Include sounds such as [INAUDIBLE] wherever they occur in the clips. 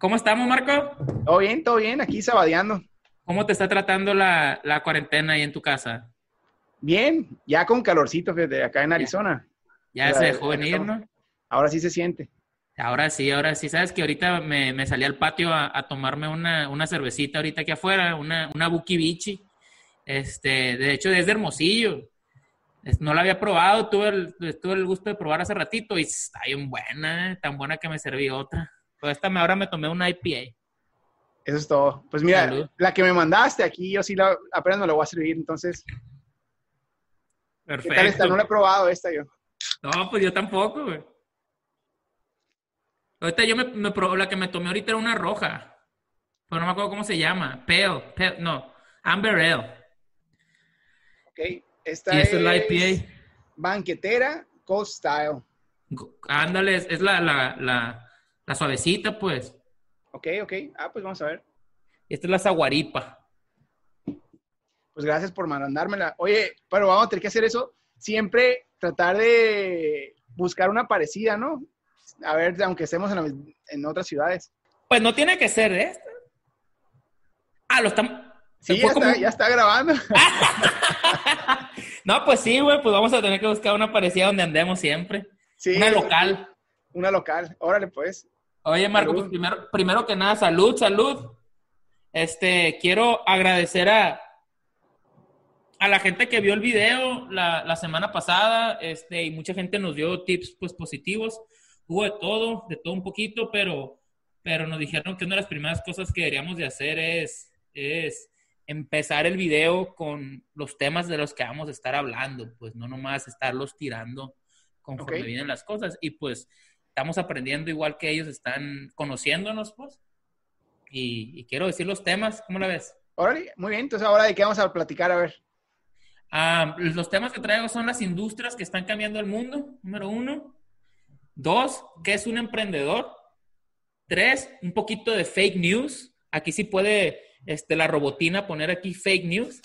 ¿Cómo estamos, Marco? Todo bien, todo bien, aquí sabadeando. ¿Cómo te está tratando la, la cuarentena ahí en tu casa? Bien, ya con calorcito de acá en Arizona. Ya, se dejó venir, ¿no? Ahora sí se siente. Ahora sí, ahora sí. Sabes que ahorita me, me salí al patio a, tomarme una, una, cervecita ahorita aquí afuera, una, una Buki Bichi. Este, de hecho, es de Hermosillo. No la había probado, tuve el, tuve el gusto de probar hace ratito y está bien buena, ¿eh? tan buena que me serví otra. Pues esta ahora me tomé una IPA. Eso es todo. Pues mira, la que me mandaste aquí, yo sí la, apenas me la voy a servir, entonces. Perfecto. ¿Qué tal está? No la he probado esta yo. No, pues yo tampoco, güey. Ahorita yo me, me la que me tomé ahorita era una roja. Pero no me acuerdo cómo se llama. Pale, pale no, Amber Ale. Ok, esta es, la IPA. Banquetera Cold Style. Ándale, es, la, la, la, la, suavecita, pues. Ok, ok. Ah, pues vamos a ver. Esta es la saguaripa. Pues gracias por mandármela. Oye, pero vamos a tener que hacer eso. Siempre tratar de buscar una parecida, ¿no? A ver, aunque estemos en, en otras ciudades. Pues no tiene que ser esta. Ah, lo estamos. Sí, ya está, ya está, grabando. [LAUGHS] no, pues sí, güey, pues vamos a tener que buscar una parecida donde andemos siempre. Sí, una local. Una local. Órale, pues. Oye, Marco, pues primero, primero que nada, salud, salud. Este, quiero agradecer a, a la gente que vio el video la, la, semana pasada, este, y mucha gente nos dio tips pues positivos. Hubo de todo, de todo un poquito, pero, pero nos dijeron que una de las primeras cosas que deberíamos de hacer es, es empezar el video con los temas de los que vamos a estar hablando, pues no nomás estarlos tirando conforme vienen las cosas. Y pues estamos aprendiendo igual que ellos están conociéndonos, pues. Y, quiero decir los temas, ¿cómo la ves? Órale, muy bien. Entonces, ahora de qué vamos a platicar, a ver. Ah, los temas que traigo son las industrias que están cambiando el mundo, número uno. Dos, ¿qué es un emprendedor? Tres, un poquito de fake news. Aquí sí puede este, la robotina poner aquí fake news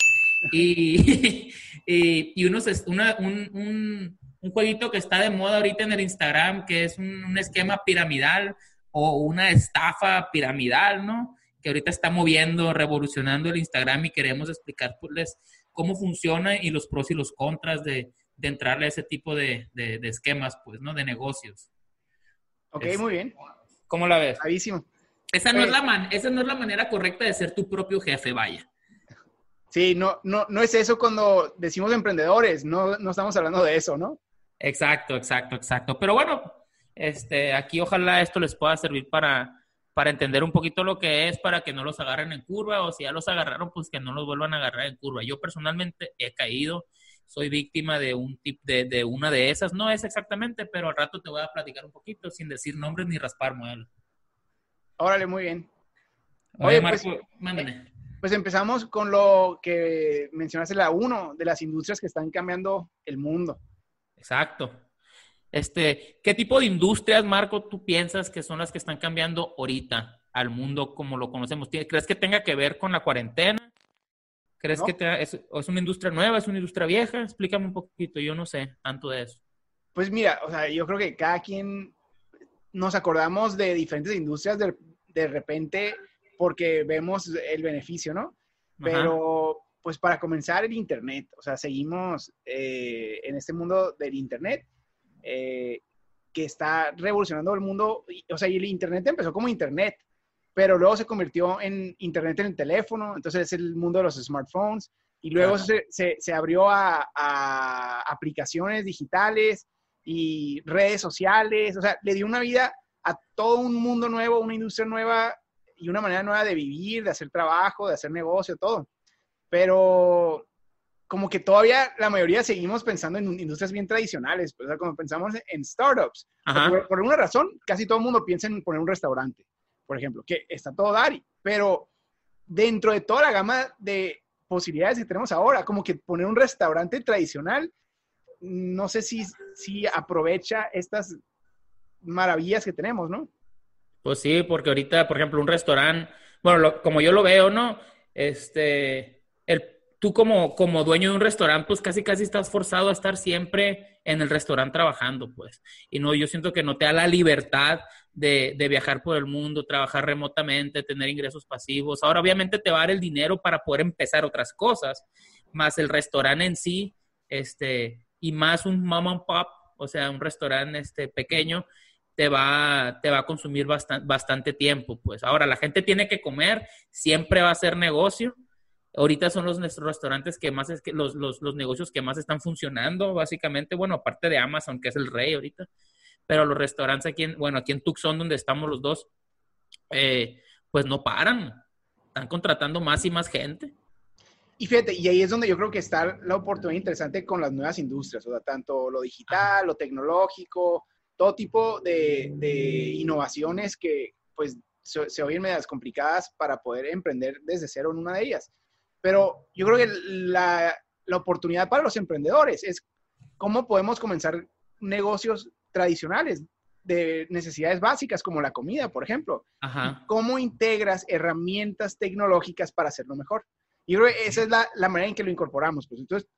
y, [LAUGHS] y, unos, una, un, un, un, jueguito que está de moda ahorita en el Instagram, que es un, esquema piramidal o una estafa piramidal, ¿no? Que ahorita está moviendo, revolucionando el Instagram y queremos explicarles cómo funciona y los pros y los contras de, de entrarle a ese tipo de, de, esquemas, pues, ¿no? De negocios. Ok, muy bien. ¿Cómo la ves? Bravísimo. Esa no, es la man esa no es la manera correcta de ser tu propio jefe, vaya. Sí, no, no, no es eso cuando decimos emprendedores, no, no estamos hablando de eso, ¿no? Exacto, exacto, exacto. Pero bueno, este, aquí ojalá esto les pueda servir para, para entender un poquito lo que es, para que no los agarren en curva, o si ya los agarraron, pues que no los vuelvan a agarrar en curva. Yo personalmente he caído, soy víctima de un tip de, de una de esas, no es exactamente, pero al rato te voy a platicar un poquito sin decir nombres ni raspar muebles. Órale, muy bien. Oye, pues, pues, empezamos con lo que mencionaste, la uno de las industrias que están cambiando el mundo. Exacto. Este, ¿qué tipo de industrias, Marco, tú piensas que son las que están cambiando ahorita al mundo como lo conocemos? ¿Crees que tenga que ver con la cuarentena? ¿Crees que es, es, una industria nueva, es una industria vieja? Explícame un poquito, yo no sé tanto de eso. Pues mira, o sea, yo creo que cada quien nos acordamos de diferentes industrias de, de repente porque vemos el beneficio, ¿no? Pero, pues para comenzar, el Internet. O sea, seguimos eh, en este mundo del Internet eh, que está revolucionando el mundo. O sea, y el Internet empezó como Internet, pero luego se convirtió en Internet en el teléfono. Entonces es el mundo de los smartphones. Y luego se, se, abrió a, a aplicaciones digitales y redes sociales, o sea, le dio una vida a todo un mundo nuevo, una industria nueva y una manera nueva de vivir, de hacer trabajo, de hacer negocio, todo. Pero como que todavía la mayoría seguimos pensando en industrias bien tradicionales, pues, o sea, como pensamos en startups. Por, por, alguna razón, casi todo el mundo piensa en poner un restaurante, por ejemplo, que está todo Dari, pero dentro de toda la gama de posibilidades que tenemos ahora, como que poner un restaurante tradicional no sé si, si aprovecha estas maravillas que tenemos, ¿no? Pues sí, porque ahorita, por ejemplo, un restaurante, bueno, como yo lo veo, ¿no? Este, tú como, como dueño de un restaurante, pues casi casi estás forzado a estar siempre en el restaurante trabajando, pues. Y no, yo siento que no te da la libertad de, de, viajar por el mundo, trabajar remotamente, tener ingresos pasivos. Ahora, obviamente, te va a dar el dinero para poder empezar otras cosas, más el restaurante en sí, este, y más un mom and pop, o sea, un restaurante este, pequeño, te va, te va a consumir bastante tiempo, pues. Ahora, la gente tiene que comer, siempre va a ser negocio. Ahorita son los nuestros restaurantes que más es que los, los, los negocios que más están funcionando, básicamente, bueno, aparte de Amazon, que es el rey ahorita, pero los restaurantes aquí en, bueno, aquí en Tucson, donde estamos los dos, eh, pues no paran, están contratando más y más gente. Y fíjate, y ahí es donde yo creo que está la oportunidad interesante con las nuevas industrias, o sea, tanto lo digital, lo tecnológico, todo tipo de, de innovaciones que pues se, se, oyen medias complicadas para poder emprender desde cero en una de ellas. Pero yo creo que la, la oportunidad para los emprendedores es cómo podemos comenzar negocios tradicionales de necesidades básicas como la comida, por ejemplo. Ajá. ¿Cómo integras herramientas tecnológicas para hacerlo mejor? Yo creo que esa es la, la, manera en que lo incorporamos. Pues entonces,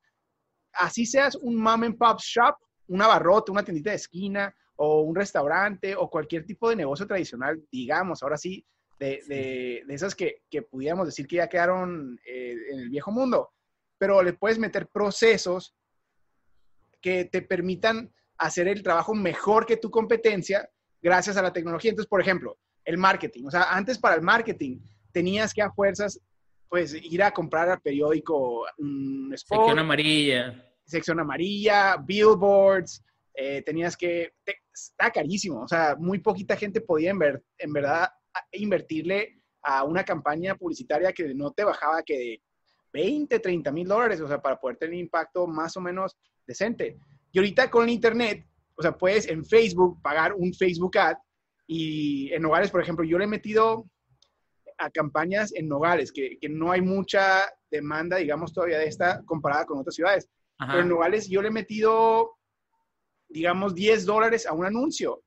así seas un mom and pop shop, una barrota, una tiendita de esquina o un restaurante o cualquier tipo de negocio tradicional, digamos, ahora sí, de, de, de esas que, que, pudiéramos decir que ya quedaron eh, en el viejo mundo, pero le puedes meter procesos que te permitan hacer el trabajo mejor que tu competencia gracias a la tecnología. Entonces, por ejemplo, el marketing. O sea, antes para el marketing tenías que a fuerzas, pues, ir a comprar al periódico un spot, Sección amarilla. Sección amarilla, billboards. Eh, tenías que... Te, está carísimo. O sea, muy poquita gente podía en, ver, en verdad invertirle a una campaña publicitaria que no te bajaba que de 20, 30 mil dólares, o sea, para poder tener impacto más o menos decente. Y ahorita con el Internet, o sea, puedes en Facebook pagar un Facebook ad y en Nogales, por ejemplo, yo le he metido a campañas en Nogales, que, que no hay mucha demanda, digamos, todavía de esta comparada con otras ciudades. Ajá. Pero en Nogales yo le he metido, digamos, 10 dólares a un anuncio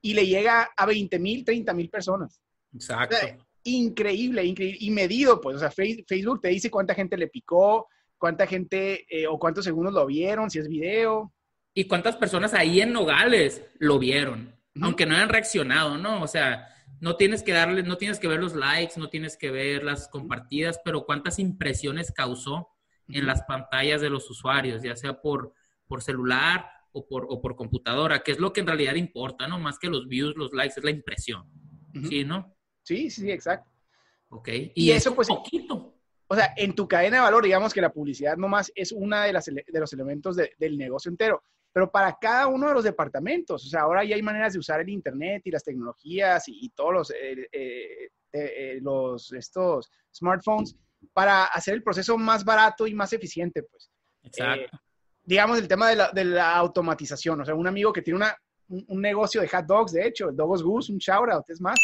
y le llega a 20 mil, 30 mil personas. Exacto. O sea, increíble, increíble. Y medido, pues, o sea, Facebook te dice cuánta gente le picó, cuánta gente eh, o cuántos segundos lo vieron, si es video. Y cuántas personas ahí en Nogales lo vieron, uh -huh. aunque no hayan reaccionado, ¿no? O sea, no tienes que darle, no tienes que ver los likes, no tienes que ver las compartidas, pero cuántas impresiones causó en las pantallas de los usuarios, ya sea por, por celular o por, o por computadora, que es lo que en realidad importa, ¿no? Más que los views, los likes, es la impresión. Uh -huh. ¿Sí, no? Sí, sí, exacto. Ok. Y, y eso, pues, poquito. O sea, en tu cadena de valor, digamos que la publicidad nomás es una de, las, de los elementos de, del negocio entero pero para cada uno de los departamentos. O sea, ahora ya hay maneras de usar el Internet y las tecnologías y, y todos los, eh, eh, eh, los, estos smartphones para hacer el proceso más barato y más eficiente, pues. Exacto. digamos, el tema de la, de la, automatización. O sea, un amigo que tiene una, un, un, negocio de hot dogs, de hecho, el Dogos Goose, un shout out, es más.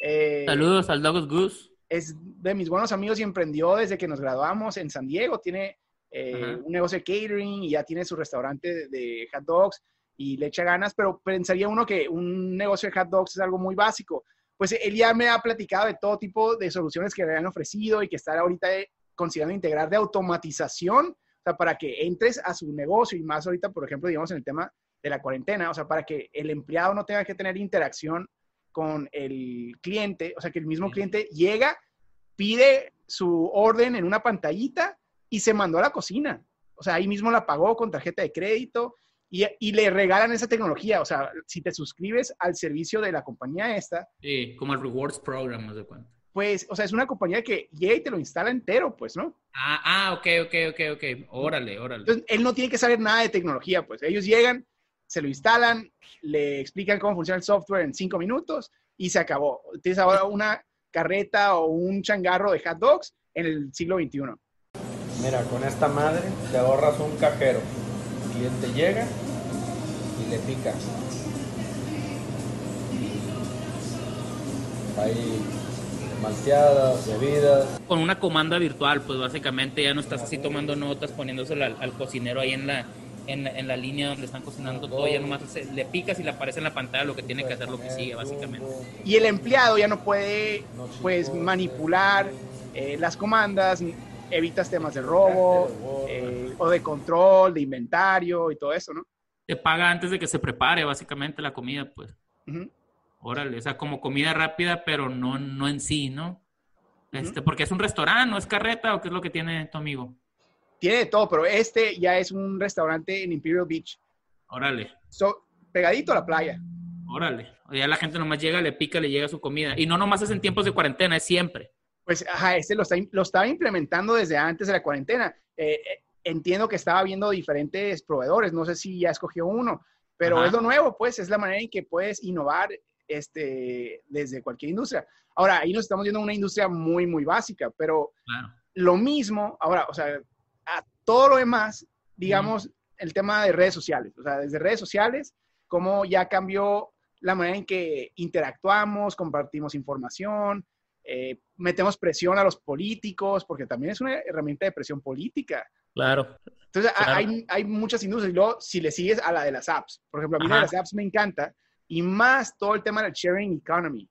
Saludos al Dogos Goose. Es de mis buenos amigos y emprendió desde que nos graduamos en San Diego. Tiene eh, un negocio de catering y ya tiene su restaurante de, de, hot dogs y le echa ganas, pero pensaría uno que un negocio de hot dogs es algo muy básico. Pues él ya me ha platicado de todo tipo de soluciones que le han ofrecido y que está ahorita considerando integrar de automatización, o sea, para que entres a su negocio y más ahorita, por ejemplo, digamos en el tema de la cuarentena, o sea, para que el empleado no tenga que tener interacción con el cliente, o sea, que el mismo cliente llega, pide su orden en una pantallita y se mandó a la cocina. O sea, ahí mismo la pagó con tarjeta de crédito y, y, le regalan esa tecnología. O sea, si te suscribes al servicio de la compañía esta. Sí, como el Rewards Program, no sé cuánto. Pues, o sea, es una compañía que llega y te lo instala entero, pues, ¿no? Ah, ah, ok, ok, ok, ok. Órale, órale. Entonces, él no tiene que saber nada de tecnología, pues. Ellos llegan, se lo instalan, le explican cómo funciona el software en cinco minutos y se acabó. Tienes ahora una carreta o un changarro de hot dogs en el siglo XXI. Mira, con esta madre te ahorras un cajero. El cliente llega y le pica. Hay malteadas, bebidas. Con una comanda virtual, pues básicamente ya no estás así tomando notas, poniéndoselo al, al cocinero ahí en la, en la, en la, línea donde están cocinando todo, ya nomás se, le picas y le aparece en la pantalla lo que tiene que hacer, lo que sigue, básicamente. Y el empleado ya no puede, pues, manipular eh, las comandas, evitas temas de robo eh, o de control, de inventario y todo eso, ¿no? Te paga antes de que se prepare básicamente la comida, pues. Órale, o sea, como comida rápida, pero no, no en sí, ¿no? Este, porque es un restaurante, ¿no es carreta o qué es lo que tiene tu amigo? Tiene de todo, pero este ya es un restaurante en Imperial Beach. Órale. So, pegadito a la playa. Órale. Ya la gente nomás llega, le pica, le llega su comida. Y no nomás es en tiempos de cuarentena, es siempre. Pues, ajá, este lo, está, lo estaba implementando desde antes de la cuarentena. Eh, eh, entiendo que estaba viendo diferentes proveedores, no sé si ya escogió uno, pero es lo nuevo, pues, es la manera en que puedes innovar este, desde cualquier industria. Ahora, ahí nos estamos viendo una industria muy, muy básica, pero lo mismo, ahora, o sea, a todo lo demás, digamos, el tema de redes sociales, o sea, desde redes sociales, cómo ya cambió la manera en que interactuamos, compartimos información, eh, metemos presión a los políticos, porque también es una herramienta de presión política. Claro. Entonces, Hay, hay, muchas industrias. Y luego, si le sigues a la de las apps, por ejemplo, a mí la de las apps me encanta, y más todo el tema del sharing economy,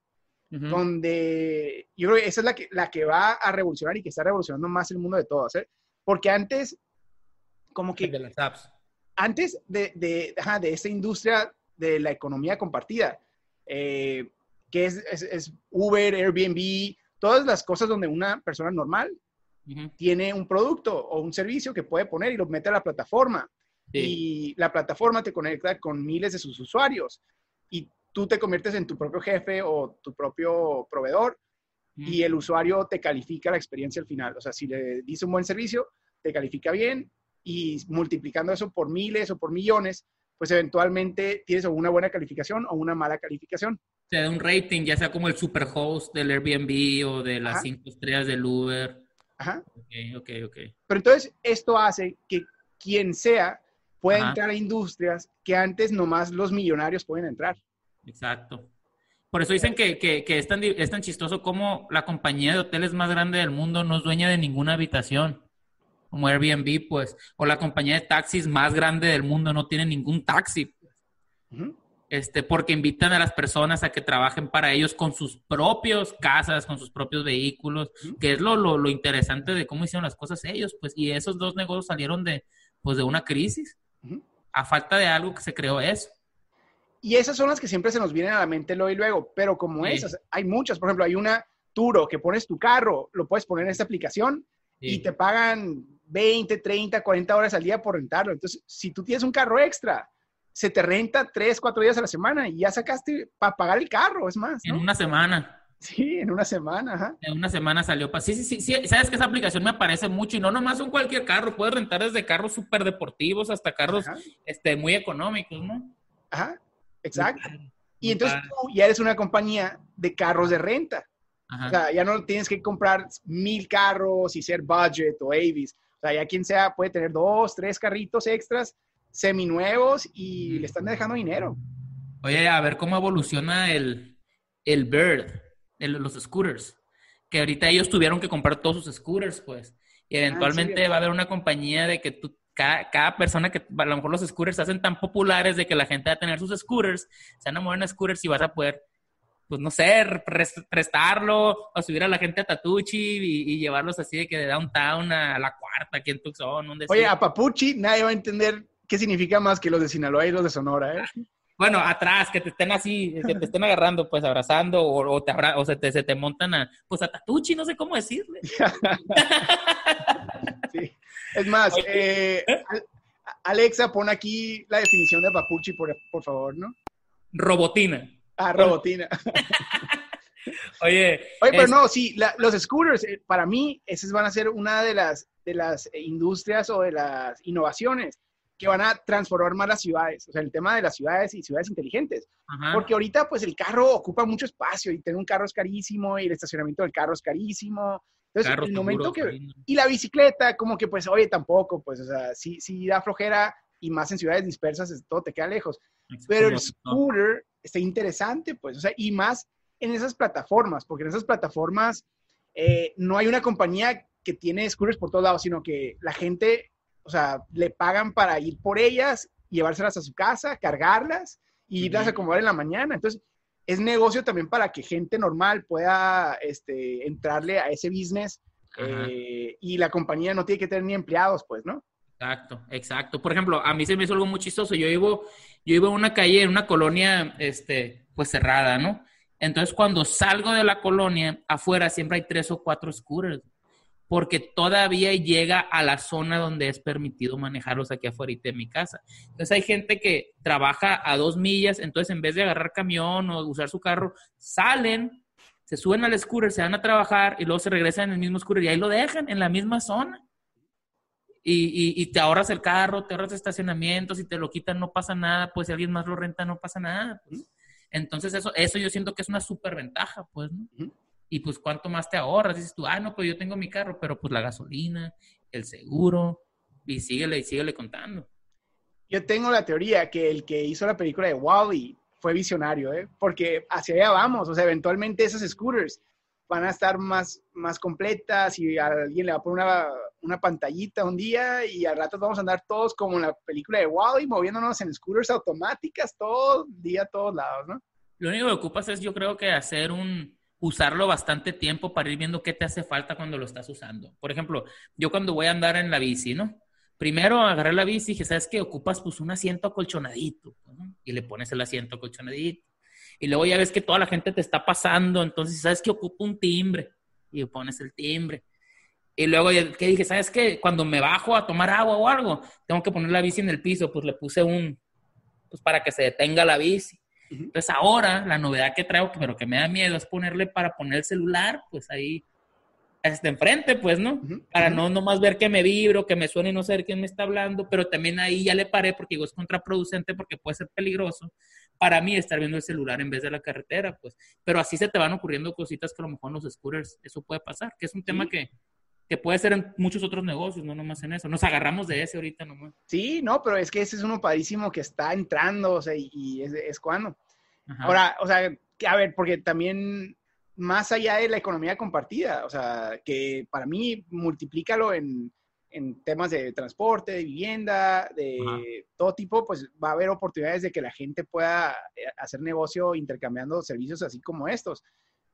donde yo creo que esa es la que, la que va a revolucionar y que está revolucionando más el mundo de todos, ¿eh? Porque antes, como que... De las apps. Antes de, de, de esta industria de la economía compartida, eh, que es, es, Uber, Airbnb, todas las cosas donde una persona normal tiene un producto o un servicio que puede poner y lo mete a la plataforma. Y la plataforma te conecta con miles de sus usuarios y tú te conviertes en tu propio jefe o tu propio proveedor y el usuario te califica la experiencia al final. O sea, si le dice un buen servicio, te califica bien y multiplicando eso por miles o por millones, pues eventualmente tienes una buena calificación o una mala calificación. O sea, un rating, ya sea como el superhost del Airbnb o de las cinco estrellas del Uber. Ajá. Ok, ok, ok. Pero entonces esto hace que quien sea pueda entrar a industrias que antes nomás los millonarios pueden entrar. Exacto. Por eso dicen que, que, es, tan, es tan chistoso como la compañía de hoteles más grande del mundo no es dueña de ninguna habitación, como Airbnb, pues, o la compañía de taxis más grande del mundo no tiene ningún taxi. Este, porque invitan a las personas a que trabajen para ellos con sus propios casas, con sus propios vehículos, que es lo, lo, lo, interesante de cómo hicieron las cosas ellos, pues, y esos dos negocios salieron de, pues, de una crisis. A falta de algo que se creó eso. Y esas son las que siempre se nos vienen a la mente lo y luego, pero como esas, hay muchas. Por ejemplo, hay una Turo que pones tu carro, lo puedes poner en esta aplicación y te pagan 20, 30, 40 horas al día por rentarlo. Entonces, si tú tienes un carro extra, se te renta 3, 4 días a la semana y ya sacaste para pagar el carro, es más. En una semana. Sí, en una semana, ajá. En una semana salió para... Sí, sí, sí, sabes que esa aplicación me aparece mucho y no nomás un cualquier carro, puedes rentar desde carros súper deportivos hasta carros este, muy económicos, ¿no? Ajá, exacto. Y entonces tú ya eres una compañía de carros de renta. O sea, ya no tienes que comprar mil carros y ser budget o Avis. O sea, ya quien sea puede tener dos, tres carritos extras seminuevos y le están dejando dinero. Oye, a ver cómo evoluciona el, el Bird los scooters. Que ahorita ellos tuvieron que comprar todos sus scooters, pues. Y ah, eventualmente va a haber una compañía de que tú, cada, persona que a lo mejor los scooters se hacen tan populares de que la gente va a tener sus scooters, se van a mover en scooters y vas a poder, pues no sé, prestarlo o subir a la gente a Tatuchi y, llevarlos así de que de downtown a, la cuarta aquí en Tucson. Oye, a Papuchi nadie va a entender qué significa más que los de Sinaloa y los de Sonora, ¿eh? Bueno, atrás, que te estén así, que te estén agarrando, pues abrazando, o, te o se, te, se te montan a, pues a tatuchi, no sé cómo decirle. [LAUGHS] sí. Es más, eh, Alexa, pon aquí la definición de papuchi, por, por favor, ¿no? Robotina. Ah, robotina. [LAUGHS] Oye. Oye, pero no, sí, los scooters, eh, para mí, esas van a ser una de las, de las industrias o de las innovaciones que van a transformar más las ciudades, o sea, el tema de las ciudades y ciudades inteligentes. Porque ahorita, pues, el carro ocupa mucho espacio y tener un carro es carísimo y el estacionamiento del carro es carísimo. Entonces, el momento que... Y la bicicleta, como que, pues, oye, tampoco, pues, o sea, sí, sí da flojera y más en ciudades dispersas, todo te queda lejos. Pero el scooter está interesante, pues, o sea, y más en esas plataformas, porque en esas plataformas eh, no hay una compañía que tiene scooters por todos lados, sino que la gente o sea, le pagan para ir por ellas, llevárselas a su casa, cargarlas y irlas a acomodar en la mañana. Entonces, es negocio también para que gente normal pueda este, entrarle a ese business eh, y la compañía no tiene que tener ni empleados, pues, ¿no? Exacto, exacto. Por ejemplo, a mí se me hizo algo muy chistoso. Yo vivo, yo vivo en una calle, en una colonia, este, pues cerrada, ¿no? Entonces, cuando salgo de la colonia, afuera siempre hay tres o cuatro scooters, porque todavía llega a la zona donde es permitido manejarlos aquí afuera de mi casa. Entonces, hay gente que trabaja a dos millas, entonces en vez de agarrar camión o usar su carro, salen, se suben al scooter, se van a trabajar y luego se regresan en el mismo scooter y ahí lo dejan en la misma zona y, te ahorras el carro, te ahorras estacionamiento, si te lo quitan no pasa nada, pues si alguien más lo renta no pasa nada. Pues. Entonces eso, eso yo siento que es una súper ventaja, pues, ¿no? Y pues cuánto más te ahorras, dices tú, ah, no, pues yo tengo mi carro, pero pues la gasolina, el seguro, y síguele, y síguele contando. Yo tengo la teoría que el que hizo la película de Wally fue visionario, ¿eh? Porque hacia allá vamos, o sea, eventualmente esos scooters van a estar más, más completas y alguien le va a poner una, una pantallita un día y al rato vamos a andar todos como en la película de Wally, moviéndonos en scooters automáticas todo el día, a todos lados, ¿no? Lo único que ocupas es, yo creo que hacer un, usarlo bastante tiempo para ir viendo qué te hace falta cuando lo estás usando. Por ejemplo, yo cuando voy a andar en la bici, ¿no? Primero agarré la bici y dije, ¿sabes qué? Ocupas pues un asiento acolchonadito. Y le pones el asiento acolchonadito y luego ya ves que toda la gente te está pasando, entonces sabes que ocupa un timbre y pones el timbre. Y luego, ¿qué dije? ¿Sabes qué? Cuando me bajo a tomar agua o algo, tengo que poner la bici en el piso, pues le puse un, pues para que se detenga la bici. Entonces ahora la novedad que traigo, pero que me da miedo, es ponerle para poner el celular, pues ahí hasta enfrente, pues, ¿no? Para no nomás ver que me vibro, que me suene y no saber quién me está hablando, pero también ahí ya le paré porque digo, es contraproducente porque puede ser peligroso para mí estar viendo el celular en vez de la carretera, pues. Pero así se te van ocurriendo cositas que a lo mejor en los scooters eso puede pasar, que es un tema que, que puede ser en muchos otros negocios, no nomás en eso. Nos agarramos de ese ahorita nomás. Sí, no, pero es que ese es uno padrísimo que está entrando, o sea, y, es, es cuando. Ahora, o sea, a ver, porque también más allá de la economía compartida, o sea, que para mí multiplícalo en, en temas de transporte, de vivienda, de todo tipo, pues va a haber oportunidades de que la gente pueda eh, hacer negocio intercambiando servicios así como estos.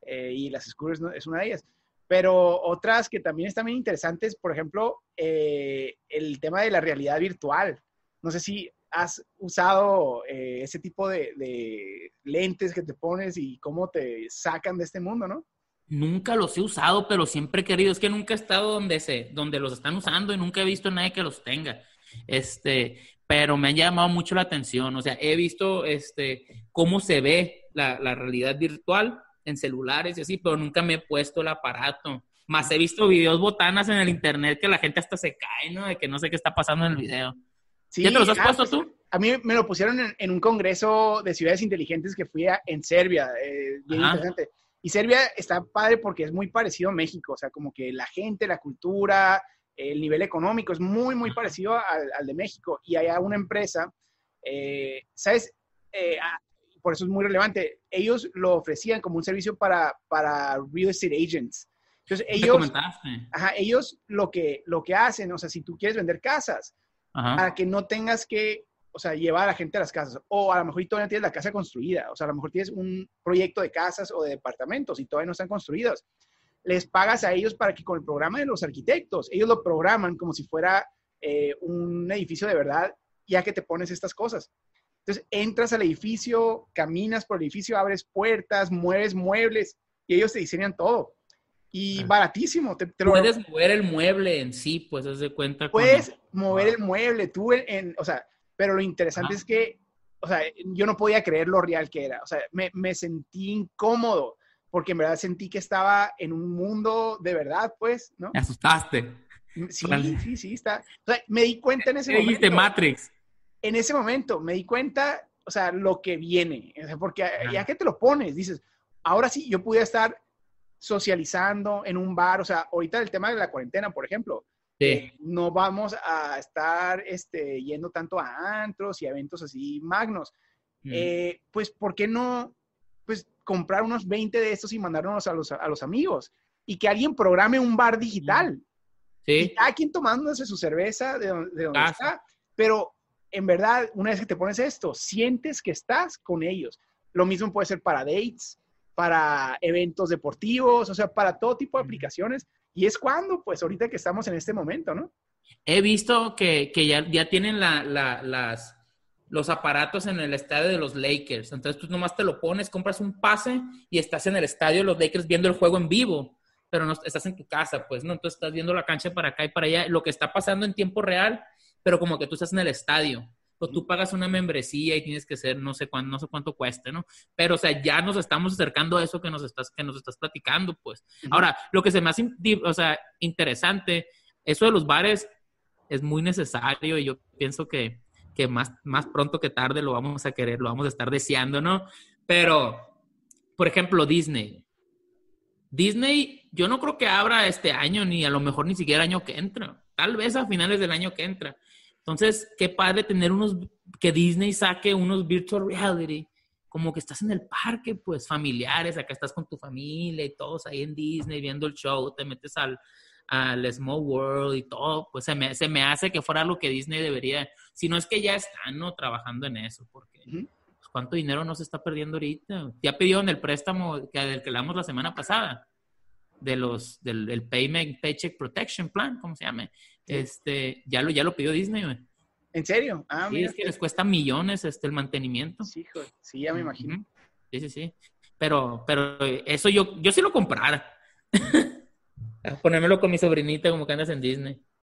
Eh, y las scooters es una de ellas. Pero otras que también están bien interesantes, por ejemplo, eh, el tema de la realidad virtual. No sé si has usado ese tipo de, de lentes que te pones y cómo te sacan de este mundo, ¿no? Nunca los he usado, pero siempre he querido. Es que nunca he estado donde se, donde los están usando y nunca he visto a nadie que los tenga. Este, pero me han llamado mucho la atención. O sea, he visto este cómo se ve la, realidad virtual en celulares y así, pero nunca me he puesto el aparato. Más he visto videos botanas en el internet que la gente hasta se cae, ¿no? De que no sé qué está pasando en el video. Sí, ¿Ya te los has ah, puesto pues, tú? A mí me lo pusieron en, un congreso de ciudades inteligentes que fui a, en Serbia. Eh, bien interesante. Y Serbia está padre porque es muy parecido a México, o sea, como que la gente, la cultura, el nivel económico es muy, muy parecido al, de México. Y hay una empresa, eh, ¿sabes? Eh, por eso es muy relevante. Ellos lo ofrecían como un servicio para, para real estate agents. Entonces, ellos, ajá, ellos lo que, lo que hacen, o sea, si tú quieres vender casas, para que no tengas que o sea, llevar a la gente a las casas. O a lo mejor todavía tienes la casa construida. O sea, a lo mejor tienes un proyecto de casas o de departamentos y todavía no están construidos. Les pagas a ellos para que con el programa de los arquitectos, ellos lo programan como si fuera eh, un edificio de verdad, ya que te pones estas cosas. Entonces, entras al edificio, caminas por el edificio, abres puertas, mueves muebles y ellos te diseñan todo. Y baratísimo. Te, puedes mover el mueble en sí, pues, haz de cuenta. Puedes mover el mueble. Tú, en, o sea, pero lo interesante es que, o sea, yo no podía creer lo real que era. O sea, me, me sentí incómodo porque en verdad sentí que estaba en un mundo de verdad, pues, ¿no? Me asustaste. Sí, sí, sí, está. O sea, me di cuenta en ese ¿Qué momento. Matrix. En ese momento me di cuenta, o sea, lo que viene. Porque ya que te lo pones, dices, ahora sí, yo pude estar socializando en un bar, o sea, ahorita el tema de la cuarentena, por ejemplo, eh, no vamos a estar este, yendo tanto a antros y eventos así magnos. Eh, pues, ¿por qué no pues, comprar unos 20 de estos y mandarnos a los, a los amigos? Y que alguien programe un bar digital. Sí. Y cada quien tomándose su cerveza de, donde está. Pero en verdad, una vez que te pones esto, sientes que estás con ellos. Lo mismo puede ser para dates, para eventos deportivos, o sea, para todo tipo de aplicaciones. Y es cuando, pues ahorita que estamos en este momento, ¿no? He visto que, ya, ya tienen las, los aparatos en el estadio de los Lakers. Entonces tú nomás te lo pones, compras un pase y estás en el estadio de los Lakers viendo el juego en vivo, pero no estás en tu casa, pues, ¿no? Entonces estás viendo la cancha para acá y para allá, lo que está pasando en tiempo real, pero como que tú estás en el estadio. O tú pagas una membresía y tienes que ser, no sé cuánto, no sé cuánto cueste, ¿no? Pero, o sea, ya nos estamos acercando a eso que nos estás, que nos estás platicando, pues. Ahora, lo que se me hace, o sea, interesante, eso de los bares es muy necesario y yo pienso que, que más, más pronto que tarde lo vamos a querer, lo vamos a estar deseando, ¿no? Pero, por ejemplo, Disney. Disney, yo no creo que abra este año, ni a lo mejor ni siquiera año que entra. Tal vez a finales del año que entra. Entonces, qué padre tener unos, que Disney saque unos virtual reality, como que estás en el parque, pues familiares, acá estás con tu familia y todos ahí en Disney viendo el show, te metes al, al Small World y todo, pues se me, se me hace que fuera lo que Disney debería, si no es que ya están ¿no? trabajando en eso, porque pues, cuánto dinero no se está perdiendo ahorita. Ya pidieron el préstamo que, del que hablamos la semana pasada, de los, del, del Payment Paycheck Protection Plan, ¿cómo se llama? Este, ya lo, ya lo pidió Disney, güey. ¿En serio? Ah, sí, es que les cuesta millones este, el mantenimiento. Sí, hijo. Sí, ya me imagino. Sí, sí, sí. Pero, pero eso yo, yo sí lo comprara. [LAUGHS] Ponérmelo con mi sobrinita como que andas en Disney.